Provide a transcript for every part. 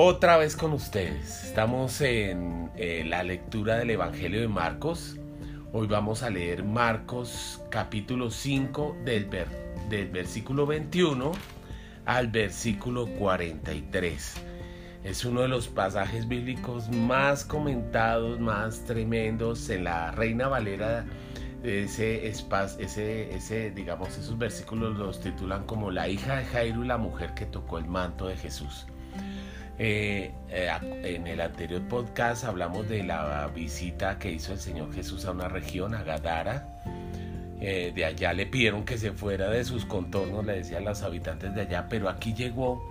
Otra vez con ustedes. Estamos en eh, la lectura del Evangelio de Marcos. Hoy vamos a leer Marcos capítulo 5 del, del versículo 21 al versículo 43. Es uno de los pasajes bíblicos más comentados, más tremendos en la Reina Valera. Ese, ese, ese, digamos, esos versículos los titulan como la hija de Jairo y la mujer que tocó el manto de Jesús. Eh, eh, en el anterior podcast hablamos de la visita que hizo el Señor Jesús a una región, a Gadara. Eh, de allá le pidieron que se fuera de sus contornos, le decían los habitantes de allá, pero aquí llegó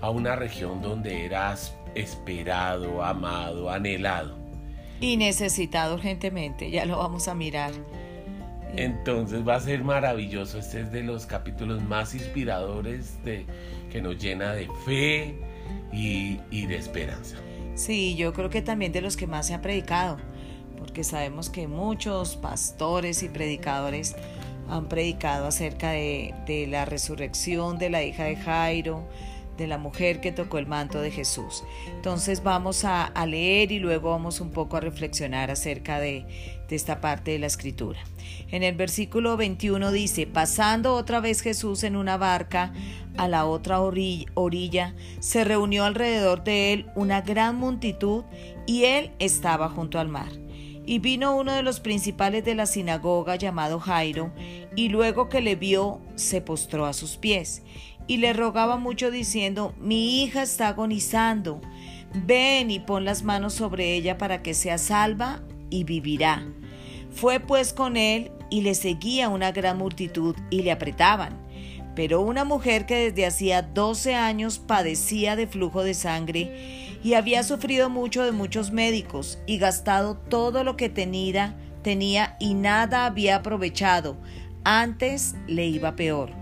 a una región donde eras esperado, amado, anhelado. Y necesitado urgentemente, ya lo vamos a mirar. Entonces va a ser maravilloso, este es de los capítulos más inspiradores de, que nos llena de fe, y, de esperanza. Sí, yo creo que también de los que más se ha predicado, porque sabemos que muchos pastores y predicadores han predicado acerca de, de, la resurrección de la hija de Jairo, de la mujer que tocó el manto de Jesús. Entonces vamos a, leer y luego vamos un poco a reflexionar acerca de, de esta parte de la escritura. En el versículo 21 dice, pasando otra vez Jesús en una barca a la otra orilla, se reunió alrededor de él una gran multitud y él estaba junto al mar. Y vino uno de los principales de la sinagoga llamado Jairo, y luego que le vio, se postró a sus pies, y le rogaba mucho diciendo, mi hija está agonizando, ven y pon las manos sobre ella para que sea salva y vivirá. Fue pues con él y le seguía una gran multitud y le apretaban. Pero una mujer que desde hacía doce años padecía de flujo de sangre y había sufrido mucho de muchos médicos y gastado todo lo que tenía, tenía y nada había aprovechado, antes le iba peor.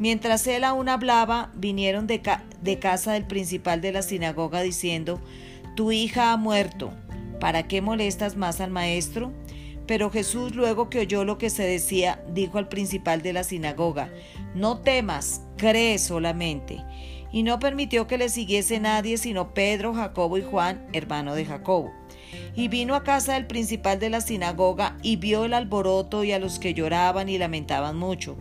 Mientras él aún hablaba, vinieron de, de casa del principal de la sinagoga diciendo, tu hija ha muerto ¿para qué molestas más al maestro? Pero Jesús, luego que oyó lo que se decía, dijo al principal de la sinagoga, No temas, cree solamente. Y no permitió que le siguiese nadie sino Pedro, Jacobo y Juan, hermano de Jacobo. Y vino a casa del principal de la sinagoga y vio el alboroto y a los que lloraban y lamentaban mucho.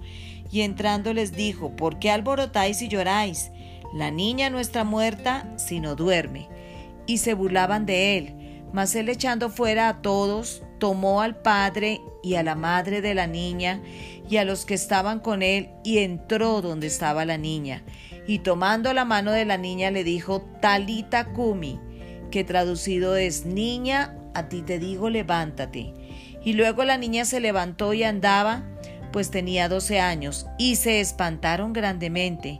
Y entrando les dijo, ¿por qué alborotáis y lloráis? La niña no está muerta, sino duerme. Y se burlaban de él. Mas él echando fuera a todos, tomó al padre y a la madre de la niña y a los que estaban con él y entró donde estaba la niña. Y tomando la mano de la niña le dijo, Talita Kumi, que traducido es, Niña, a ti te digo, levántate. Y luego la niña se levantó y andaba, pues tenía doce años, y se espantaron grandemente.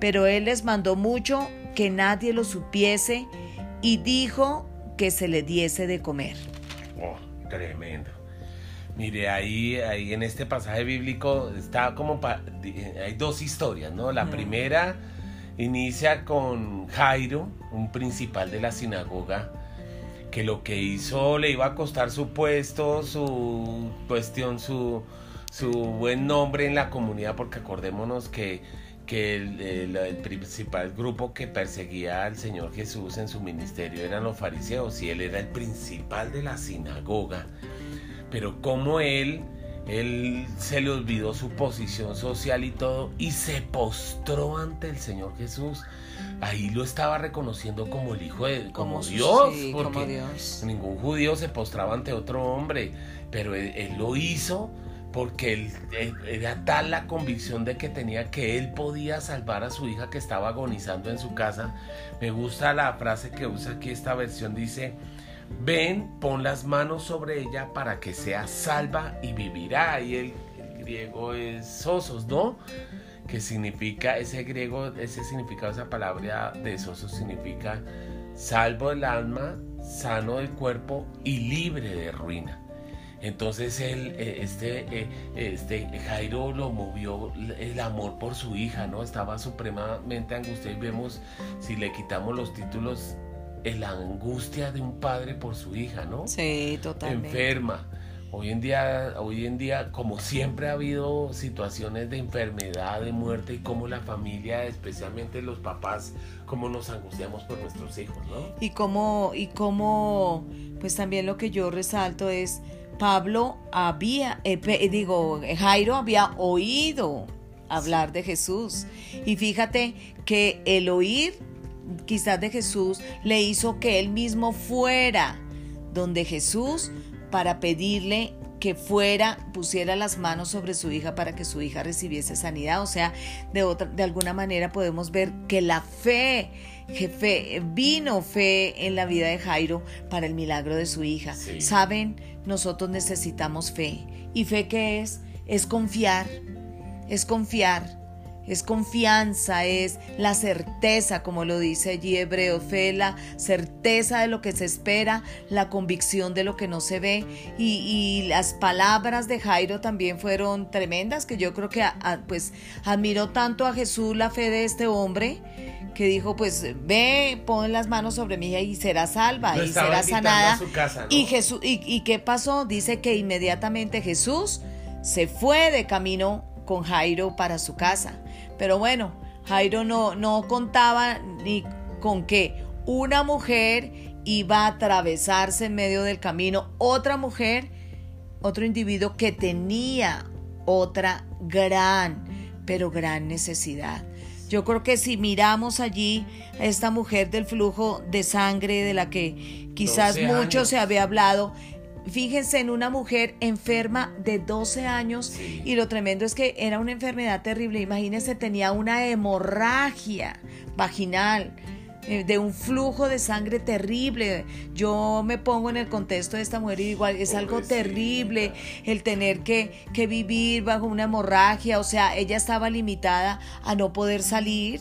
Pero él les mandó mucho que nadie lo supiese, y dijo que se le diese de comer. Oh, tremendo. Mire, ahí, ahí en este pasaje bíblico está como hay dos historias, ¿no? La primera inicia con Jairo, un principal de la sinagoga, que lo que hizo le iba a costar su puesto, su cuestión, su, su buen nombre en la comunidad, porque acordémonos que que el, principal grupo que perseguía al Señor Jesús en su ministerio eran los fariseos y él era el principal de la sinagoga. Pero como él él se le olvidó su posición social y todo y se postró ante el Señor Jesús. Ahí lo estaba reconociendo como el hijo de como, Dios, porque ningún judío se postraba ante otro hombre, pero él, lo hizo porque él, era tal la convicción de que tenía que él podía salvar a su hija que estaba agonizando en su casa. Me gusta la frase que usa aquí esta versión dice Ven, pon las manos sobre ella para que sea salva y vivirá. Y el, griego es sosos, ¿no? Que significa, ese griego, ese significado, esa palabra de sosos significa salvo el alma, sano del cuerpo y libre de ruina. Entonces él, eh, este, eh, este Jairo lo movió el amor por su hija, ¿no? Estaba supremamente angustiado y vemos si le quitamos los títulos la angustia de un padre por su hija, ¿no? Sí, totalmente. Enferma. Hoy en día, hoy en día, como siempre ha habido situaciones de enfermedad, de muerte y como la familia, especialmente los papás, como nos angustiamos por nuestros hijos, ¿no? Y como, y como, pues también lo que yo resalto es, Pablo había, eh, digo, Jairo había oído hablar de Jesús. Y fíjate que el oír quizás de Jesús le hizo que él mismo fuera donde Jesús para pedirle que fuera, pusiera las manos sobre su hija para que su hija recibiese sanidad. O sea, de, otra, de alguna manera podemos ver que la fe, que vino fe en la vida de Jairo para el milagro de su hija. Saben, nosotros necesitamos fe. ¿Y fe qué es? Es confiar, es confiar es confianza, es la certeza, como lo dice allí Hebreo, fe, la certeza de lo que se espera, la convicción de lo que no se ve. Y, las palabras de Jairo también fueron tremendas, que yo creo que pues admiró tanto a Jesús la fe de este hombre que dijo, pues ve, pon las manos sobre mí y será salva y será sanada. Y Jesús, y, y qué pasó? Dice que inmediatamente Jesús se fue de camino con Jairo para su casa. Pero bueno, Jairo no, no contaba ni con que una mujer iba a atravesarse en medio del camino, otra mujer, otro individuo que tenía otra gran, pero gran necesidad. Yo creo que si miramos allí a esta mujer del flujo de sangre de la que quizás mucho se había hablado, Fíjense en una mujer enferma de 12 años y lo tremendo es que era una enfermedad terrible. Imagínense, tenía una hemorragia vaginal de un flujo de sangre terrible. Yo me pongo en el contexto de esta mujer y igual es algo terrible el tener que, que vivir bajo una hemorragia. O sea, ella estaba limitada a no poder salir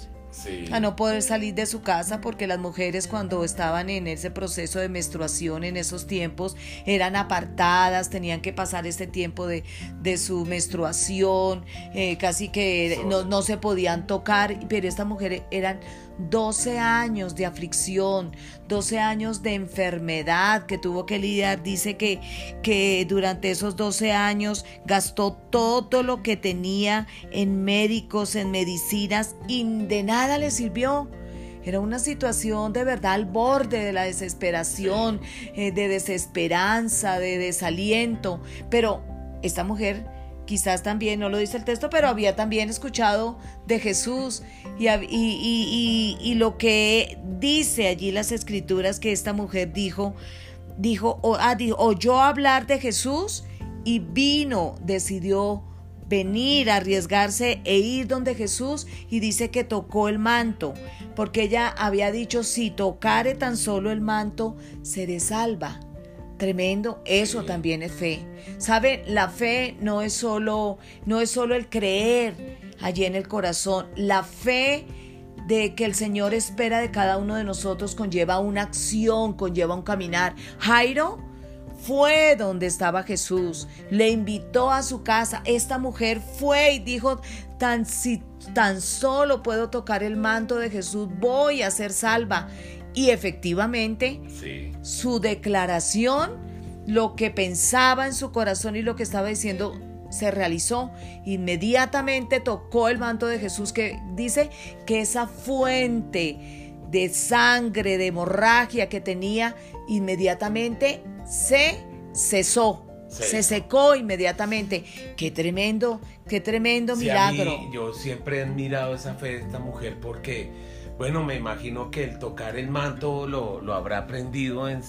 a no poder salir de su casa porque las mujeres cuando estaban en ese proceso de menstruación en esos tiempos eran apartadas, tenían que pasar este tiempo de, de su menstruación, eh, casi que no, no, se podían tocar, pero estas mujeres eran 12 años de aflicción, 12 años de enfermedad que tuvo que lidiar. Dice que, que durante esos 12 años gastó todo lo que tenía en médicos, en medicinas y de nada le sirvió. Era una situación de verdad al borde de la desesperación, eh, de desesperanza, de desaliento. Pero esta mujer quizás también, no lo dice el texto, pero había también escuchado de Jesús y, y, lo que dice allí las escrituras que esta mujer dijo, dijo, o, ah, dijo, oyó hablar de Jesús y vino, decidió venir, arriesgarse e ir donde Jesús y dice que tocó el manto, porque ella había dicho, si tocare tan solo el manto, seré salva. Tremendo, eso también es fe. ¿Sabe? La fe no es solo no es solo el creer allí en el corazón. La fe de que el Señor espera de cada uno de nosotros conlleva una acción, conlleva un caminar. Jairo fue donde estaba Jesús, le invitó a su casa. Esta mujer fue y dijo, tan si tan solo puedo tocar el manto de Jesús, voy a ser salva. Y efectivamente, su declaración, lo que pensaba en su corazón y lo que estaba diciendo, se realizó. Inmediatamente tocó el manto de Jesús que dice que esa fuente de sangre, de hemorragia que tenía, inmediatamente se cesó, Se, secó inmediatamente. Qué tremendo, qué tremendo milagro. yo siempre he admirado esa fe de esta mujer porque bueno, me imagino que el tocar el manto lo, habrá aprendido en,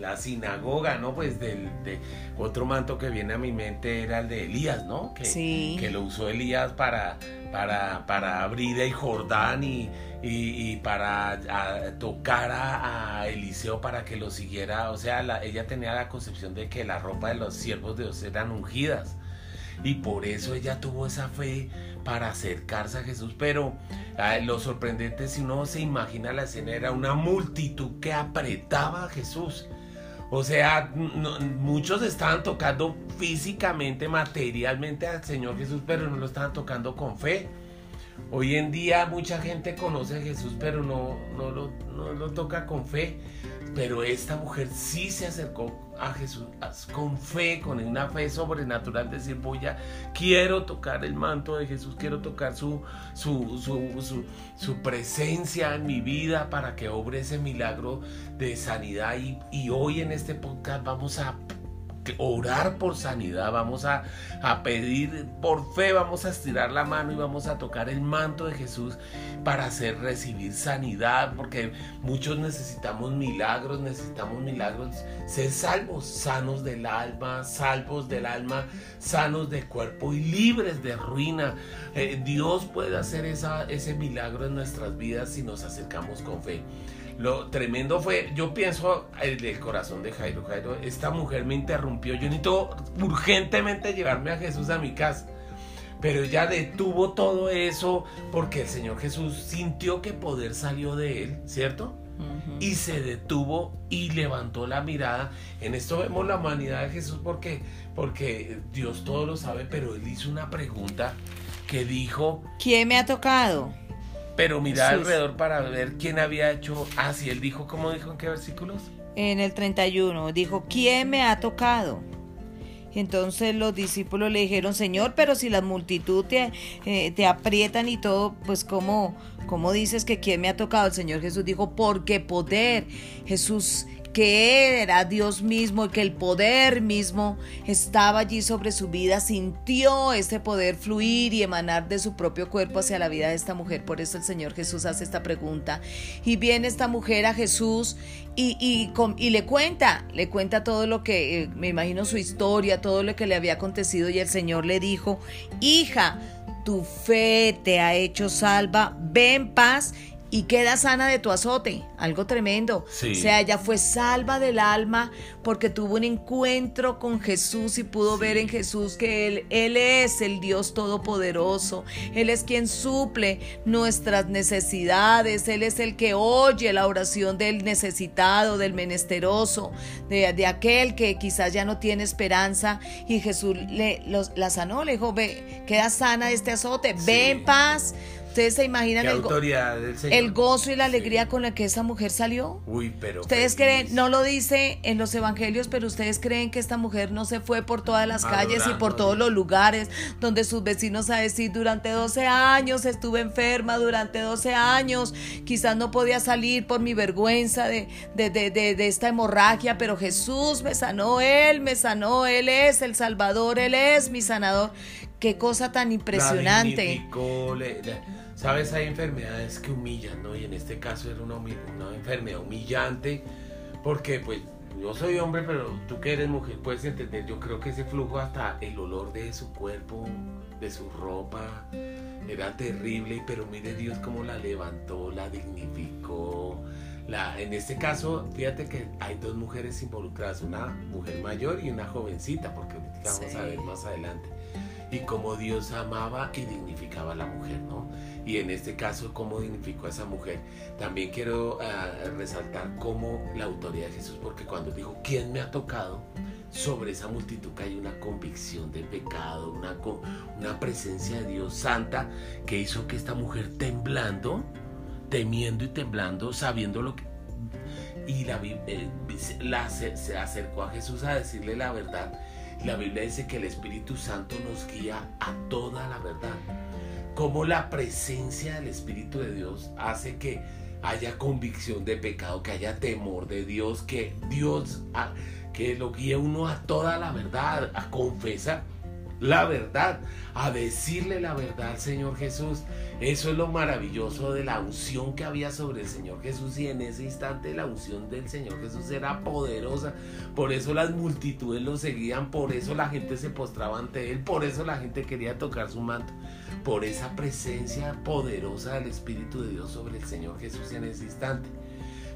la sinagoga, ¿no? Pues del de, otro manto que viene a mi mente era el de Elías, ¿no? Que, sí. que lo usó Elías para, para, para abrir el Jordán y, y, para tocar a, Eliseo para que lo siguiera. O sea, ella tenía la concepción de que la ropa de los siervos de Dios eran ungidas. Y por eso ella tuvo esa fe para acercarse a Jesús. Pero lo sorprendente, si uno se imagina la escena, era una multitud que apretaba a Jesús. O sea, muchos estaban tocando físicamente, materialmente al Señor Jesús, pero no lo estaban tocando con fe. Hoy en día mucha gente conoce a Jesús, pero no, no, lo, no lo toca con fe. Pero esta mujer sí se acercó a Jesús con fe, con una fe sobrenatural, decir, voy a, quiero tocar el manto de Jesús, quiero tocar su, su, su, su, presencia en mi vida para que obre ese milagro de sanidad. Y, y hoy en este podcast vamos a orar por sanidad, vamos a, pedir por fe, vamos a estirar la mano y vamos a tocar el manto de Jesús para hacer recibir sanidad, porque muchos necesitamos milagros, necesitamos milagros, ser salvos, sanos del alma, salvos del alma, sanos de cuerpo y libres de ruina. Eh, Dios puede hacer esa, ese milagro en nuestras vidas si nos acercamos con fe. Lo tremendo fue, yo pienso el del corazón de Jairo. Jairo, esta mujer me interrumpió. Yo necesito urgentemente llevarme a Jesús a mi casa. Pero ella detuvo todo eso porque el Señor Jesús sintió que poder salió de él, ¿cierto? Y se detuvo y levantó la mirada. En esto vemos la humanidad de Jesús porque, porque Dios todo lo sabe, pero él hizo una pregunta que dijo... ¿Quién me ha tocado? Pero mira alrededor para ver quién había hecho. Ah, sí, él dijo, ¿cómo dijo en qué versículos? En el 31, dijo, ¿quién me ha tocado? Entonces los discípulos le dijeron, Señor, pero si la multitud te, eh, te aprietan y todo, pues ¿cómo, ¿cómo dices que quién me ha tocado? El Señor Jesús dijo, porque poder. Jesús que era Dios mismo y que el poder mismo estaba allí sobre su vida, sintió ese poder fluir y emanar de su propio cuerpo hacia la vida de esta mujer. Por eso el Señor Jesús hace esta pregunta. Y viene esta mujer a Jesús y, y, le cuenta, le cuenta todo lo que, eh, me imagino su historia, todo lo que le había acontecido y el Señor le dijo, hija, tu fe te ha hecho salva, ven paz y queda sana de tu azote, algo tremendo. O sea, ella fue salva del alma porque tuvo un encuentro con Jesús y pudo ver en Jesús que él, él es el Dios todopoderoso, Él es quien suple nuestras necesidades, Él es el que oye la oración del necesitado, del menesteroso, de, aquel que quizás ya no tiene esperanza. Y Jesús le, la sanó, le dijo, ve, queda sana de este azote, ve en paz. ¿Ustedes se imaginan el, gozo y la alegría con la que esa mujer salió? Uy, pero. ¿Ustedes creen, no lo dice en los evangelios, pero ustedes creen que esta mujer no se fue por todas las calles y por todos los lugares donde sus vecinos a decir durante 12 años estuve enferma, durante 12 años quizás no podía salir por mi vergüenza de, de, de, de esta hemorragia, pero Jesús me sanó, Él me sanó, Él es el Salvador, Él es mi sanador. Qué cosa tan impresionante. Sabes, hay enfermedades que humillan, ¿no? Y en este caso era una, una enfermedad humillante, porque pues yo soy hombre, pero tú que eres mujer puedes entender, yo creo que ese flujo hasta el olor de su cuerpo, de su ropa, era terrible, pero mire Dios cómo la levantó, la dignificó. La, en este caso, fíjate que hay dos mujeres involucradas, una mujer mayor y una jovencita, porque vamos a ver más adelante y cómo Dios amaba y dignificaba a la mujer, ¿no? Y en este caso, cómo dignificó a esa mujer. También quiero ah, resaltar cómo la autoridad de Jesús, porque cuando dijo, ¿quién me ha tocado? Sobre esa multitud que hay una convicción de pecado, una, presencia de Dios santa que hizo que esta mujer temblando, temiendo y temblando, sabiendo lo que... Y la, eh, la se acercó a Jesús a decirle la verdad la Biblia dice que el Espíritu Santo nos guía a toda la verdad. Como la presencia del Espíritu de Dios hace que haya convicción de pecado, que haya temor de Dios, que Dios, que lo guíe uno a toda la verdad, a confesar la verdad, a decirle la verdad Señor Jesús. Eso es lo maravilloso de la unción que había sobre el Señor Jesús y en ese instante la unción del Señor Jesús era poderosa. Por eso las multitudes lo seguían, por eso la gente se postraba ante él, por eso la gente quería tocar su manto, por esa presencia poderosa del Espíritu de Dios sobre el Señor Jesús en ese instante.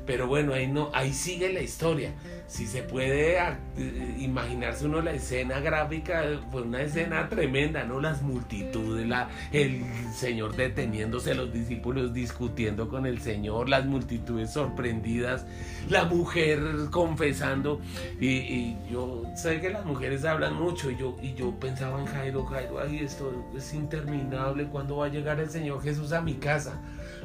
Pero bueno, ahí no, ahí sigue la historia. Si se puede ah, eh, imaginarse uno la escena gráfica, fue una escena tremenda, ¿no? Las multitudes, la, el Señor deteniéndose, los discípulos discutiendo con el Señor, las multitudes sorprendidas, la mujer confesando. Y, yo sé que las mujeres hablan mucho y yo, y yo pensaba en Jairo, Jairo, ay, esto es interminable, ¿cuándo va a llegar el Señor Jesús a mi casa?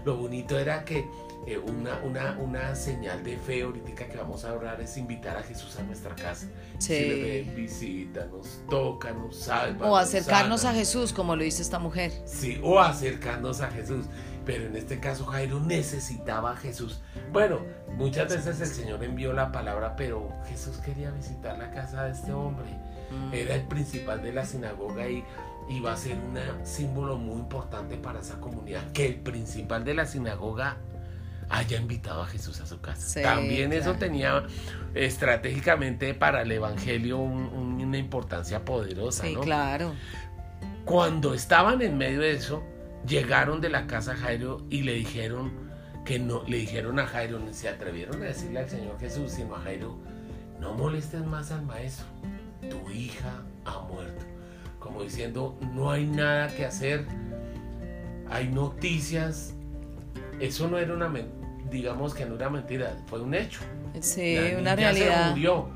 Lo bonito era que eh, una, una, una, señal de fe ahorita que vamos a orar es invitar a Jesús a nuestra casa. Sí. Si le ven, visita, nos toca, nos salva. O acercarnos a Jesús, como lo dice esta mujer. Sí, o acercarnos a Jesús. Pero en este caso Jairo necesitaba a Jesús. Bueno, muchas veces el Señor envió la palabra, pero Jesús quería visitar la casa de este hombre. Mm. Era el principal de la sinagoga y iba a ser un símbolo muy importante para esa comunidad. Que el principal de la sinagoga haya invitado a Jesús a su casa. También eso tenía estratégicamente para el Evangelio una importancia poderosa. Sí, claro. Cuando estaban en medio de eso, llegaron de la casa a Jairo y le dijeron que no, le dijeron a Jairo, se atrevieron a decirle al Señor Jesús, sino a Jairo, no molestes más al maestro, tu hija ha muerto. Como diciendo, no hay nada que hacer, hay noticias, eso no era una mentira digamos que no era mentira, fue un hecho. Sí, una realidad. Se murió.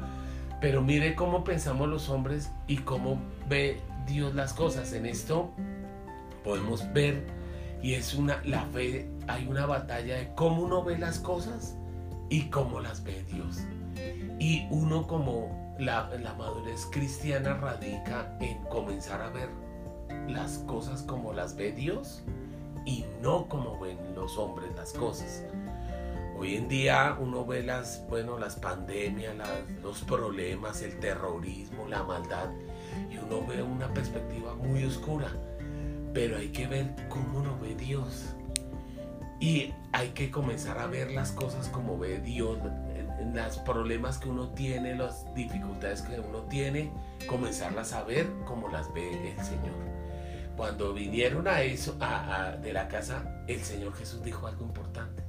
Pero mire cómo pensamos los hombres y cómo ve Dios las cosas. En esto podemos ver y es una la fe, hay una batalla de cómo uno ve las cosas y cómo las ve Dios. Y uno como la, la madurez cristiana radica en comenzar a ver las cosas como las ve Dios y no como ven los hombres las cosas. Hoy en día uno ve las, bueno, las pandemias, los problemas, el terrorismo, la maldad, y uno ve una perspectiva muy oscura. Pero hay que ver cómo lo ve Dios. Y hay que comenzar a ver las cosas como ve Dios, los problemas que uno tiene, las dificultades que uno tiene, comenzarlas a ver como las ve el Señor. Cuando vinieron a eso, de la casa, el Señor Jesús dijo algo importante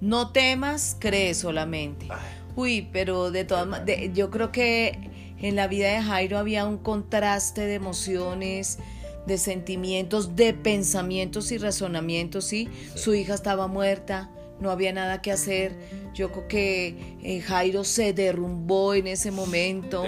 no temas, cree solamente. Uy, pero de todas maneras, yo creo que en la vida de Jairo había un contraste de emociones, de sentimientos, de pensamientos y razonamientos, ¿sí? Su hija estaba muerta, no había nada que hacer. Yo creo que eh, Jairo se derrumbó en ese momento.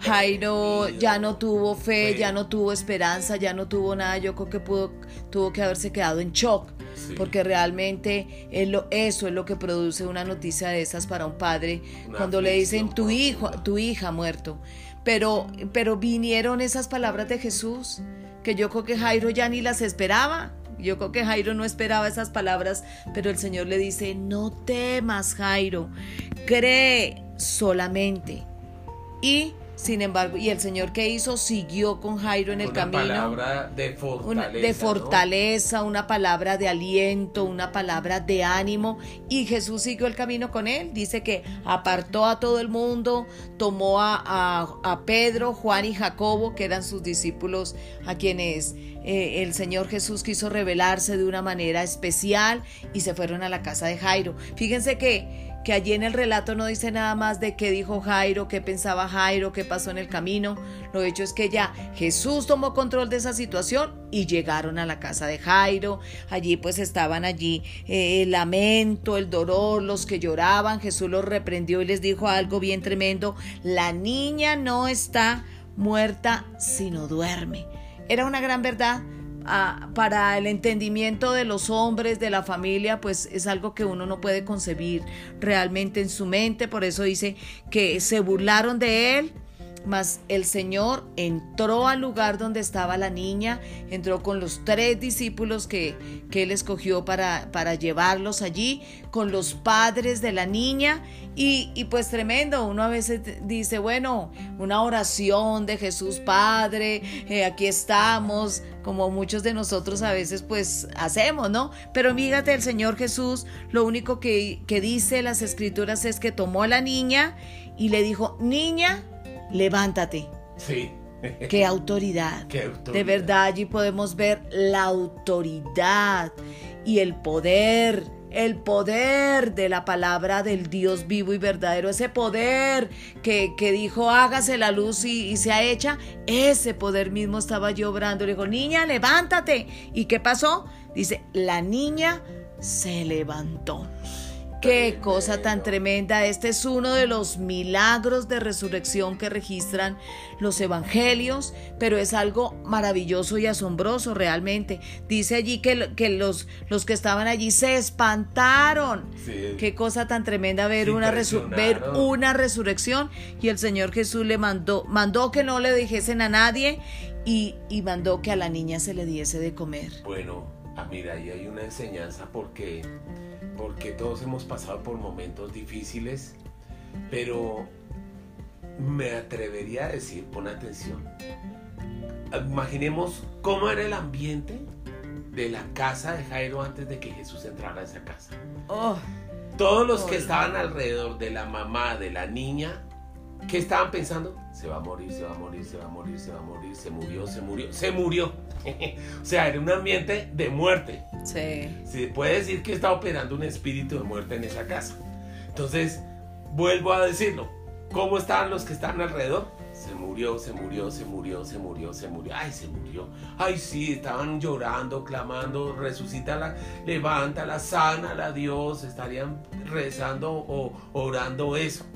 Jairo ya no tuvo fe, ya no tuvo esperanza, ya no tuvo nada. Yo creo que pudo, tuvo que haberse quedado en shock. Porque realmente eso es lo que produce una noticia de esas para un padre cuando le dicen tu hijo, tu hija ha muerto. Pero, pero vinieron esas palabras de Jesús que yo creo que Jairo ya ni las esperaba. Yo creo que Jairo no esperaba esas palabras, pero el Señor le dice, no temas Jairo, cree solamente. Y sin embargo, y el Señor que hizo siguió con Jairo en el camino. Una palabra de fortaleza. de fortaleza, una palabra de aliento, una palabra de ánimo. Y Jesús siguió el camino con él. Dice que apartó a todo el mundo, tomó a, a, Pedro, Juan y Jacobo, que eran sus discípulos, a quienes eh, el Señor Jesús quiso revelarse de una manera especial y se fueron a la casa de Jairo. Fíjense que que allí en el relato no dice nada más de qué dijo Jairo, qué pensaba Jairo, qué pasó en el camino. Lo hecho es que ya Jesús tomó control de esa situación y llegaron a la casa de Jairo. Allí pues estaban allí eh, el lamento, el dolor, los que lloraban. Jesús los reprendió y les dijo algo bien tremendo. La niña no está muerta, sino duerme. Era una gran verdad para el entendimiento de los hombres, de la familia, pues es algo que uno no puede concebir realmente en su mente. Por eso dice que se burlaron de él Mas el Señor entró al lugar donde estaba la niña, entró con los tres discípulos que, que él escogió para, para, llevarlos allí, con los padres de la niña, y, y, pues tremendo, uno a veces dice, bueno, una oración de Jesús Padre, eh, aquí estamos, como muchos de nosotros a veces pues hacemos, ¿no? Pero fíjate, el Señor Jesús, lo único que, que dice las escrituras es que tomó a la niña y le dijo, niña, levántate. Sí. Qué autoridad. Qué autoridad. De verdad allí podemos ver la autoridad y el poder, el poder de la palabra del Dios vivo y verdadero, ese poder que, que dijo hágase la luz y, y, se ha hecha, ese poder mismo estaba yo obrando. Le dijo, niña, levántate. ¿Y qué pasó? Dice, la niña se levantó. Qué cosa tan tremenda. Este es uno de los milagros de resurrección que registran los evangelios, pero es algo maravilloso y asombroso realmente. Dice allí que, que los, los que estaban allí se espantaron. Sí. Qué cosa tan tremenda ver, una, ver resurrección. Y el Señor Jesús le mandó, mandó que no le dijesen a nadie y, y mandó que a la niña se le diese de comer. Bueno, ah, mira, ahí hay una enseñanza porque, porque todos hemos pasado por momentos difíciles, pero me atrevería a decir, pon atención, imaginemos cómo era el ambiente de la casa de Jairo antes de que Jesús entrara a esa casa. Oh, Todos los que estaban alrededor de la mamá de la niña, ¿qué estaban pensando? Se va a morir, se va a morir, se va a morir, se va a morir, se murió, se murió, se murió. o sea, era un ambiente de muerte. sí. Se puede decir que está operando un espíritu de muerte en esa casa. Entonces, vuelvo a decirlo. ¿Cómo estaban los que estaban alrededor? Se murió, se murió, se murió, se murió, se murió. Ay, se murió. Ay, sí, estaban llorando, clamando, resucítala, levántala, sánala, Dios. Estarían rezando o orando eso.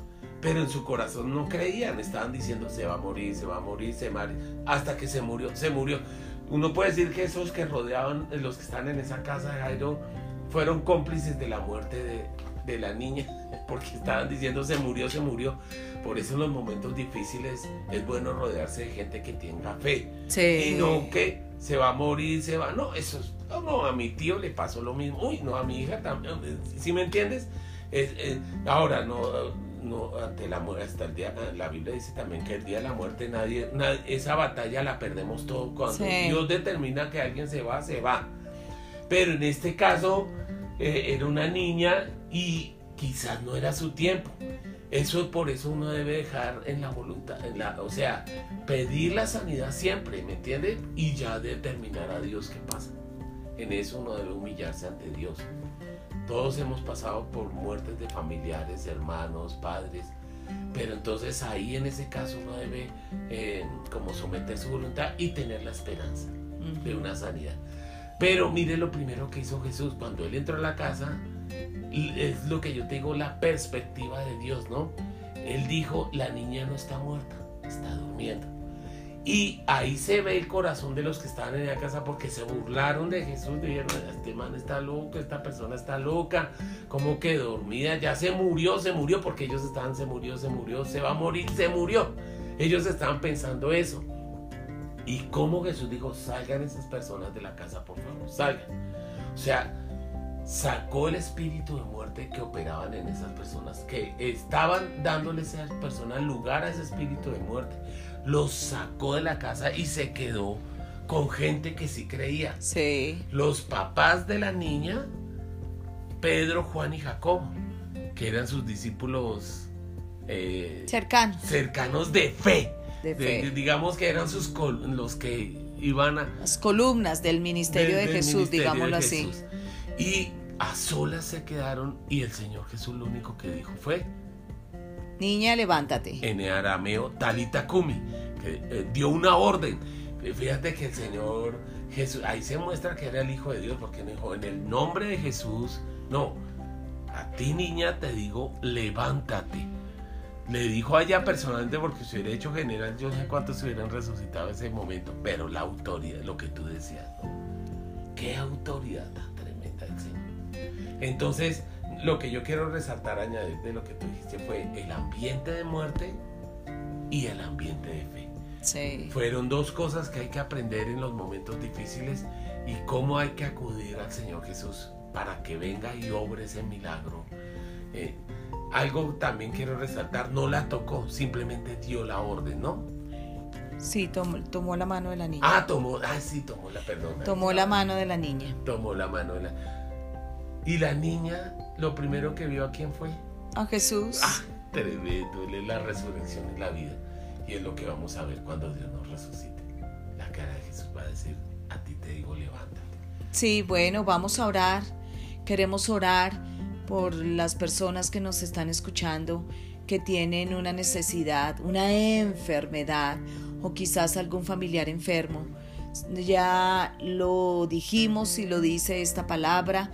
Pero en su corazón no creían, estaban diciendo se va a morir, se va a morir, se va a morir, hasta que se murió, se murió. Uno puede decir que esos que rodeaban, los que están en esa casa de Jairo, fueron cómplices de la muerte de, de la niña, porque estaban diciendo se murió, se murió. Por eso en los momentos difíciles es bueno rodearse de gente que tenga fe. Sí. Y no que se va a morir, se va. No, eso es. No, no, a mi tío le pasó lo mismo. Uy, no, a mi hija también. ¿Sí me entiendes? Es- es- ahora, no, no, ante la muerte, hasta el día. La Biblia dice también que el día de la muerte nadie. nadie- esa batalla la perdemos todo. Cuando Sí. Dios determina que alguien se va, se va. Pero en este caso, eh, era una niña y quizás no era su tiempo. Eso por eso uno debe dejar en la voluntad, en la, o sea, pedir la sanidad siempre, ¿me entiende? Y ya determinar a Dios qué pasa. En eso uno debe humillarse ante Dios. Todos hemos pasado por muertes de familiares, hermanos, padres, pero entonces ahí en ese caso uno debe eh, como someter su voluntad y tener la esperanza de una sanidad. Pero mire lo primero que hizo Jesús cuando él entró a la casa, es lo que yo tengo la perspectiva de Dios, ¿no? Él dijo, la niña no está muerta, está durmiendo. Y ahí se ve el corazón de los que estaban en la casa porque se burlaron de Jesús, dijeron, este man está loco, esta persona está loca, como que dormida, ya se murió, se murió, porque ellos estaban, se murió, se murió, se va a morir, se murió. Ellos estaban pensando eso. Y como Jesús dijo, salgan esas personas de la casa, por favor, salgan. O sea, sacó el espíritu de muerte que operaban en esas personas, que estaban dándole a esas personas lugar a ese espíritu de muerte. Los sacó de la casa y se quedó con gente que sí creía. Sí. Los papás de la niña, Pedro, Juan y Jacobo, que eran sus discípulos eh, Cercano. cercanos de fe. De De- fe. digamos que eran sus los que iban a Las columnas del ministerio de del Jesús, ministerio digámoslo de así. Y a solas se quedaron y el Señor Jesús lo único que dijo fue Niña, levántate. en arameo talita kumi, que eh, dio una orden. Fíjate que el Señor Jesús, ahí se muestra que era el Hijo de Dios, porque dijo en el nombre de Jesús, no, a ti niña te digo, levántate. Le dijo allá personalmente porque si hubiera hecho general, yo no sé cuántos se hubieran resucitado en ese momento, pero la autoridad, lo que tú decías, ¿no? Qué autoridad Señor. Entonces, lo que yo quiero resaltar, añadir de lo que tú dijiste fue el ambiente de muerte y el ambiente de fe. Sí. Fueron dos cosas que hay que aprender en los momentos difíciles y cómo hay que acudir al Señor Jesús para que venga y obre ese milagro. Eh, algo también quiero resaltar, no la tocó, simplemente dio la orden, ¿no? Sí, tomó, tomó la mano de la niña. Ah, tomó, ah, sí, tomó la, perdón. tomó la mano de la niña. Tomó la mano de la... Y la niña, lo primero que vio a quién fue. A Jesús. Ah, tremendo, él es la resurrección y la vida. Y es lo que vamos a ver cuando Dios nos resucite. La cara de Jesús va a decir, a ti te digo, levántate. Sí, bueno, vamos a orar. Queremos orar por las personas que nos están escuchando, que tienen una necesidad, una enfermedad o quizás algún familiar enfermo. Ya lo dijimos y lo dice esta palabra.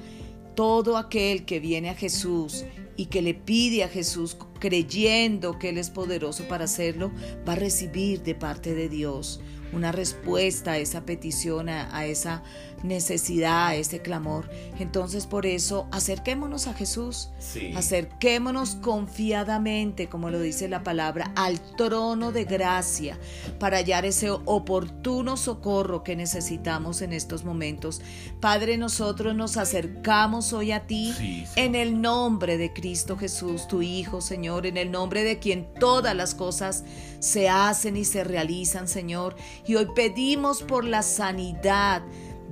Todo aquel que viene a Jesús y que le pide a Jesús creyendo que Él es poderoso para hacerlo, va a recibir de parte de Dios una respuesta a esa petición, a, esa necesidad, a ese clamor. Entonces por eso acerquémonos a Jesús, acerquémonos confiadamente, como lo dice la palabra, al trono de gracia para hallar ese oportuno socorro que necesitamos en estos momentos. Padre, nosotros nos acercamos hoy a ti en el nombre de Cristo Jesús, tu Hijo, Señor, en el nombre de quien todas las cosas se hacen y se realizan, Señor. Y hoy pedimos por la sanidad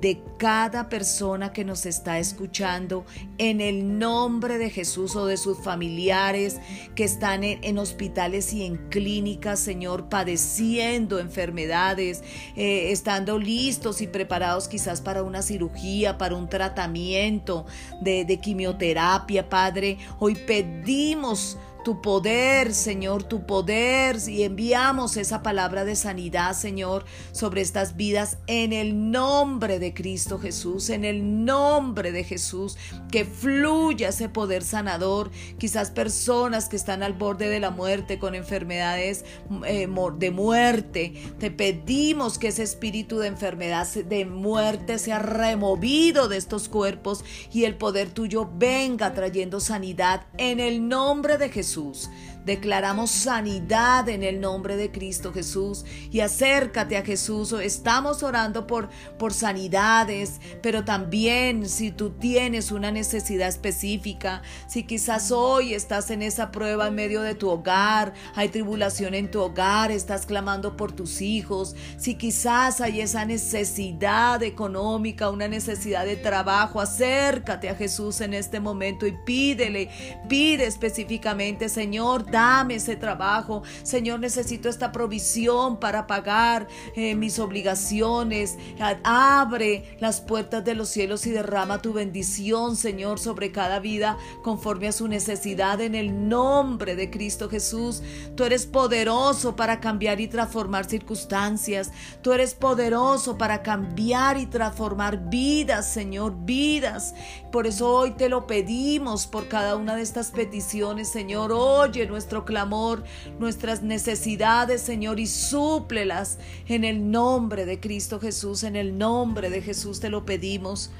de cada persona que nos está escuchando en el nombre de Jesús o de sus familiares que están en, hospitales y en clínicas, Señor, padeciendo enfermedades, eh, estando listos y preparados quizás para una cirugía, para un tratamiento de, de quimioterapia, Padre. Hoy pedimos tu poder, Señor, tu poder. Y enviamos esa palabra de sanidad, Señor, sobre estas vidas en el nombre de Cristo Jesús, en el nombre de Jesús, que fluya ese poder sanador. Quizás personas que están al borde de la muerte con enfermedades eh, de muerte. Te pedimos que ese espíritu de enfermedad, de muerte, sea removido de estos cuerpos y el poder tuyo venga trayendo sanidad en el nombre de Jesús. Jesús. Declaramos sanidad en el nombre de Cristo Jesús y acércate a Jesús. Estamos orando por, por sanidades, pero también si tú tienes una necesidad específica, si quizás hoy estás en esa prueba en medio de tu hogar, hay tribulación en tu hogar, estás clamando por tus hijos, si quizás hay esa necesidad económica, una necesidad de trabajo, acércate a Jesús en este momento y pídele, pide específicamente, Señor, dame ese trabajo. Señor, necesito esta provisión para pagar eh, mis obligaciones. Abre las puertas de los cielos y derrama tu bendición, Señor, sobre cada vida conforme a su necesidad en el nombre de Cristo Jesús. Tú eres poderoso para cambiar y transformar circunstancias. Tú eres poderoso para cambiar y transformar vidas, Señor, vidas. Por eso hoy te lo pedimos por cada una de estas peticiones, Señor. Oye nuestro clamor, nuestras necesidades, Señor, y súplelas en el nombre de Cristo Jesús, en el nombre de Jesús te lo pedimos.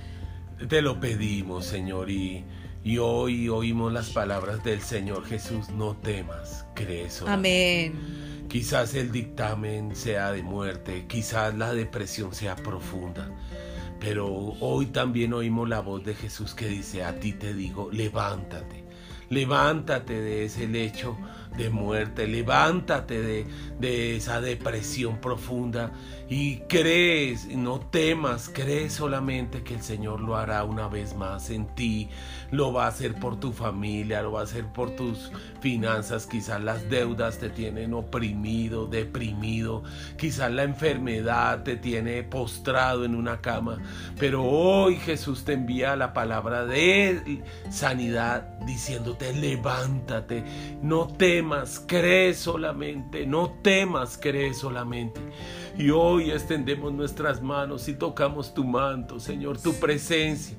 Te lo pedimos, Señor, y, y hoy oímos las palabras del Señor Jesús, no temas, crees. Amén. Quizás el dictamen sea de muerte, quizás la depresión sea profunda. Pero hoy también oímos la voz de Jesús que dice, a ti te digo, levántate, Levántate de ese lecho de muerte, levántate de, de, esa depresión profunda y crees, no temas, crees solamente que el Señor lo hará una vez más en ti, lo va a hacer por tu familia, lo va a hacer por tus finanzas, quizás las deudas te tienen oprimido, deprimido, quizás la enfermedad te tiene postrado en una cama, pero hoy Jesús te envía la palabra de sanidad diciéndote levántate, no temas, cree solamente, no temas, cree solamente. Y hoy extendemos nuestras manos y tocamos tu manto, Señor, tu presencia.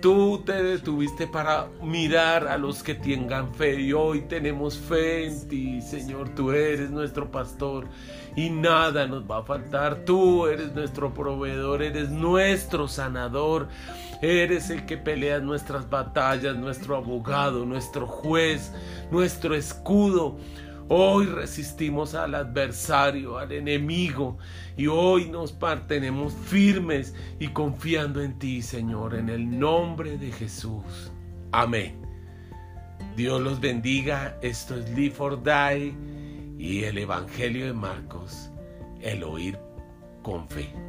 Tú te detuviste para mirar a los que tengan fe y hoy tenemos fe en ti, Señor. Tú eres nuestro pastor y nada nos va a faltar. Tú eres nuestro proveedor, eres nuestro sanador. Eres el que pelea nuestras batallas, nuestro abogado, nuestro juez, nuestro escudo. Hoy resistimos al adversario, al enemigo, y hoy nos mantenemos firmes y confiando en ti, Señor, en el nombre de Jesús. Amén. Dios los bendiga. Esto es Live for Die y el Evangelio de Marcos, el oír con fe.